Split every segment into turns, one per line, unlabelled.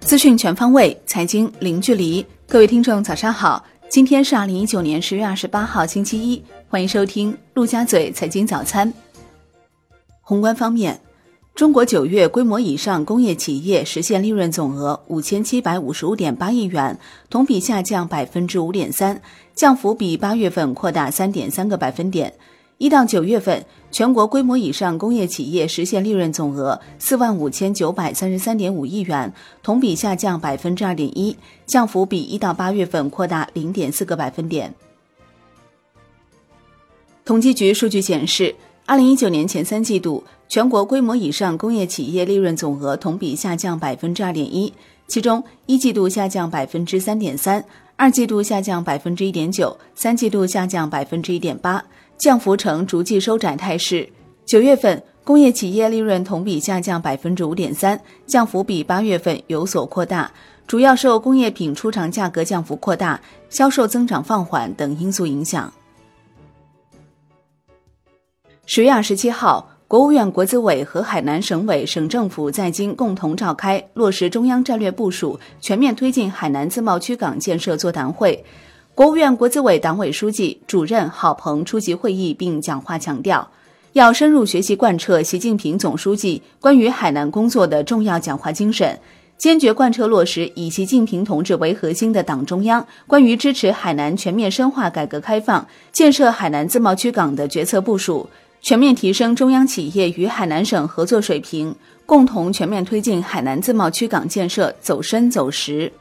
资讯全方位，财经零距离。各位听众，早上好！今天是二零一九年十月二十八号，星期一。欢迎收听陆家嘴财经早餐。宏观方面，中国九月规模以上工业企业实现利润总额五千七百五十五点八亿元，同比下降百分之五点三，降幅比八月份扩大三点三个百分点。一到九月份，全国规模以上工业企业实现利润总额四万五千九百三十三点五亿元，同比下降百分之二点一，降幅比一到八月份扩大零点四个百分点。统计局数据显示，二零一九年前三季度，全国规模以上工业企业利润总额同比下降百分之二点一，其中一季度下降百分之三点三，二季度下降百分之一点九，三季度下降百分之一点八。降幅呈逐季收窄态势。九月份工业企业利润同比下降百分之五点三，降幅比八月份有所扩大，主要受工业品出厂价格降幅扩大、销售增长放缓等因素影响。十月二十七号，国务院国资委和海南省委省政府在京共同召开落实中央战略部署、全面推进海南自贸区港建设座谈会。国务院国资委党委书记、主任郝鹏出席会议并讲话强调，要深入学习贯彻习近平总书记关于海南工作的重要讲话精神，坚决贯彻落实以习近平同志为核心的党中央关于支持海南全面深化改革开放、建设海南自贸区港的决策部署，全面提升中央企业与海南省合作水平，共同全面推进海南自贸区港建设走深走实。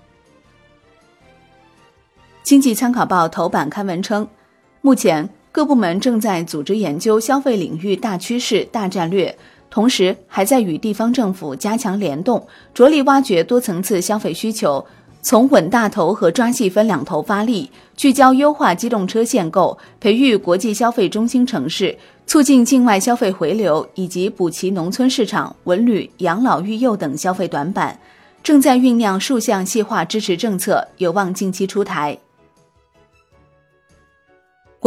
经济参考报头版刊文称，目前各部门正在组织研究消费领域大趋势、大战略，同时还在与地方政府加强联动，着力挖掘多层次消费需求，从稳大头和抓细分两头发力，聚焦优化机动车限购，培育国际消费中心城市，促进境外消费回流，以及补齐农村市场文旅、养老育幼等消费短板，正在酝酿数项细化支持政策，有望近期出台。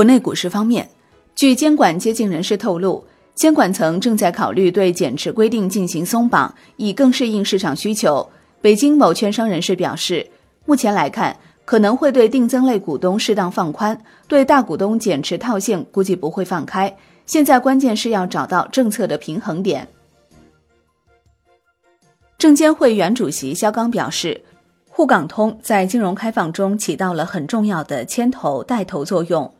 国内股市方面，据监管接近人士透露，监管层正在考虑对减持规定进行松绑，以更适应市场需求。北京某券商人士表示，目前来看，可能会对定增类股东适当放宽，对大股东减持套现估计不会放开。现在关键是要找到政策的平衡点。证监会原主席肖钢表示，沪港通在金融开放中起到了很重要的牵头带头作用。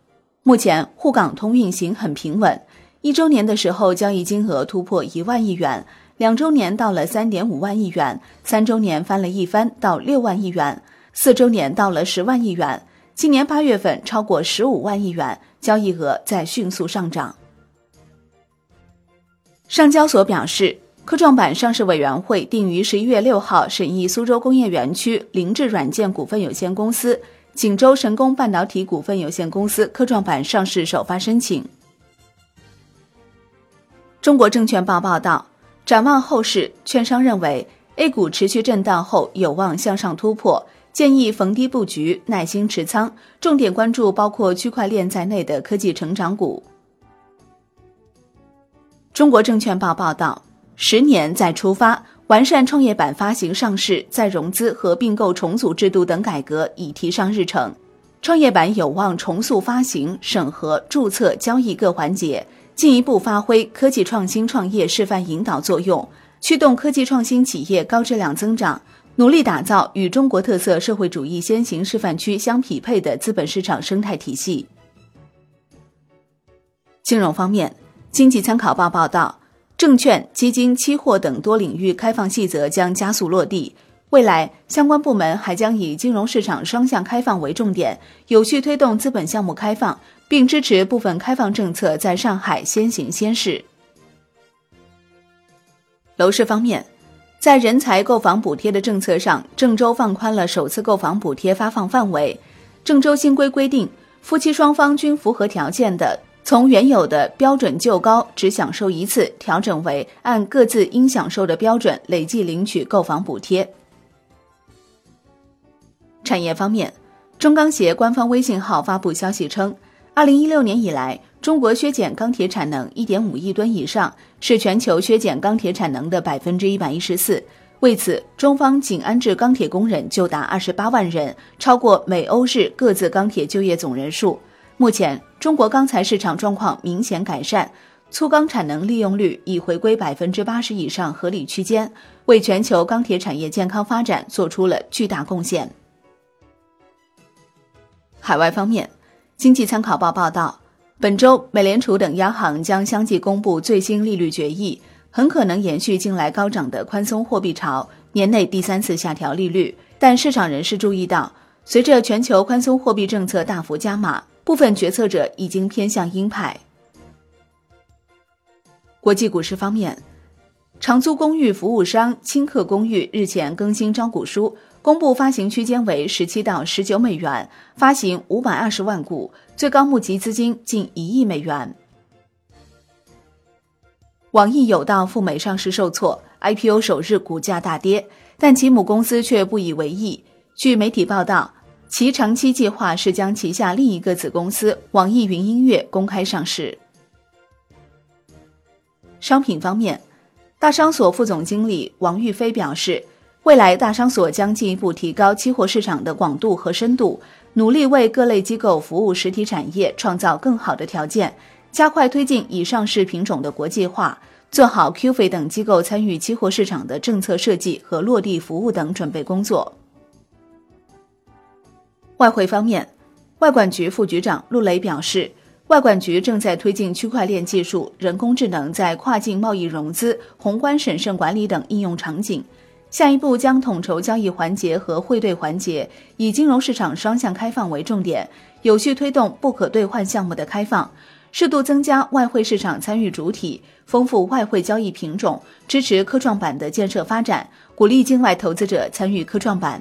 目前沪港通运行很平稳，一周年的时候交易金额突破一万亿元，两周年到了三点五万亿元，三周年翻了一番到六万亿元，四周年到了十万亿元，今年八月份超过十五万亿元，交易额在迅速上涨。上交所表示，科创板上市委员会定于十一月六号审议苏州工业园区凌志软件股份有限公司。锦州神工半导体股份有限公司科创板上市首发申请。中国证券报报道，展望后市，券商认为 A 股持续震荡后有望向上突破，建议逢低布局，耐心持仓，重点关注包括区块链在内的科技成长股。中国证券报报道，十年再出发。完善创业板发行、上市、再融资和并购重组制度等改革已提上日程，创业板有望重塑发行、审核、注册、交易各环节，进一步发挥科技创新创业示范引导作用，驱动科技创新企业高质量增长，努力打造与中国特色社会主义先行示范区相匹配的资本市场生态体系。金融方面，经济参考报报道。证券、基金、期货等多领域开放细则将加速落地。未来，相关部门还将以金融市场双向开放为重点，有序推动资本项目开放，并支持部分开放政策在上海先行先试。楼市方面，在人才购房补贴的政策上，郑州放宽了首次购房补贴发放范围。郑州新规规定，夫妻双方均符合条件的。从原有的标准就高只享受一次，调整为按各自应享受的标准累计领取购房补贴。产业方面，中钢协官方微信号发布消息称，二零一六年以来，中国削减钢铁产能一点五亿吨以上，是全球削减钢铁产能的百分之一百一十四。为此，中方仅安置钢铁工人就达二十八万人，超过美、欧、日各自钢铁就业总人数。目前，中国钢材市场状况明显改善，粗钢产能利用率已回归百分之八十以上合理区间，为全球钢铁产业健康发展做出了巨大贡献。海外方面。经济参考报报道，本周美联储等央行将相继公布最新利率决议，很可能延续近来高涨的宽松货币潮，年内第三次下调利率。但市场人士注意到，随着全球宽松货币政策大幅加码，部分决策者已经偏向鹰派。国际股市方面，长租公寓服务商清客公寓日前更新招股书。公布发行区间为十七到十九美元，发行五百二十万股，最高募集资金近一亿美元。网易有道赴美上市受挫，IPO 首日股价大跌，但其母公司却不以为意。据媒体报道，其长期计划是将旗下另一个子公司网易云音乐公开上市。商品方面，大商所副总经理王玉飞表示。未来大商所将进一步提高期货市场的广度和深度，努力为各类机构服务实体产业创造更好的条件，加快推进已上市品种的国际化，做好 QF 等机构参与期货市场的政策设计和落地服务等准备工作。外汇方面，外管局副局长陆雷表示，外管局正在推进区块链技术、人工智能在跨境贸易融资、宏观审慎管理等应用场景。下一步将统筹交易环节和汇兑环节，以金融市场双向开放为重点，有序推动不可兑换项目的开放，适度增加外汇市场参与主体，丰富外汇交易品种，支持科创板的建设发展，鼓励境外投资者参与科创板。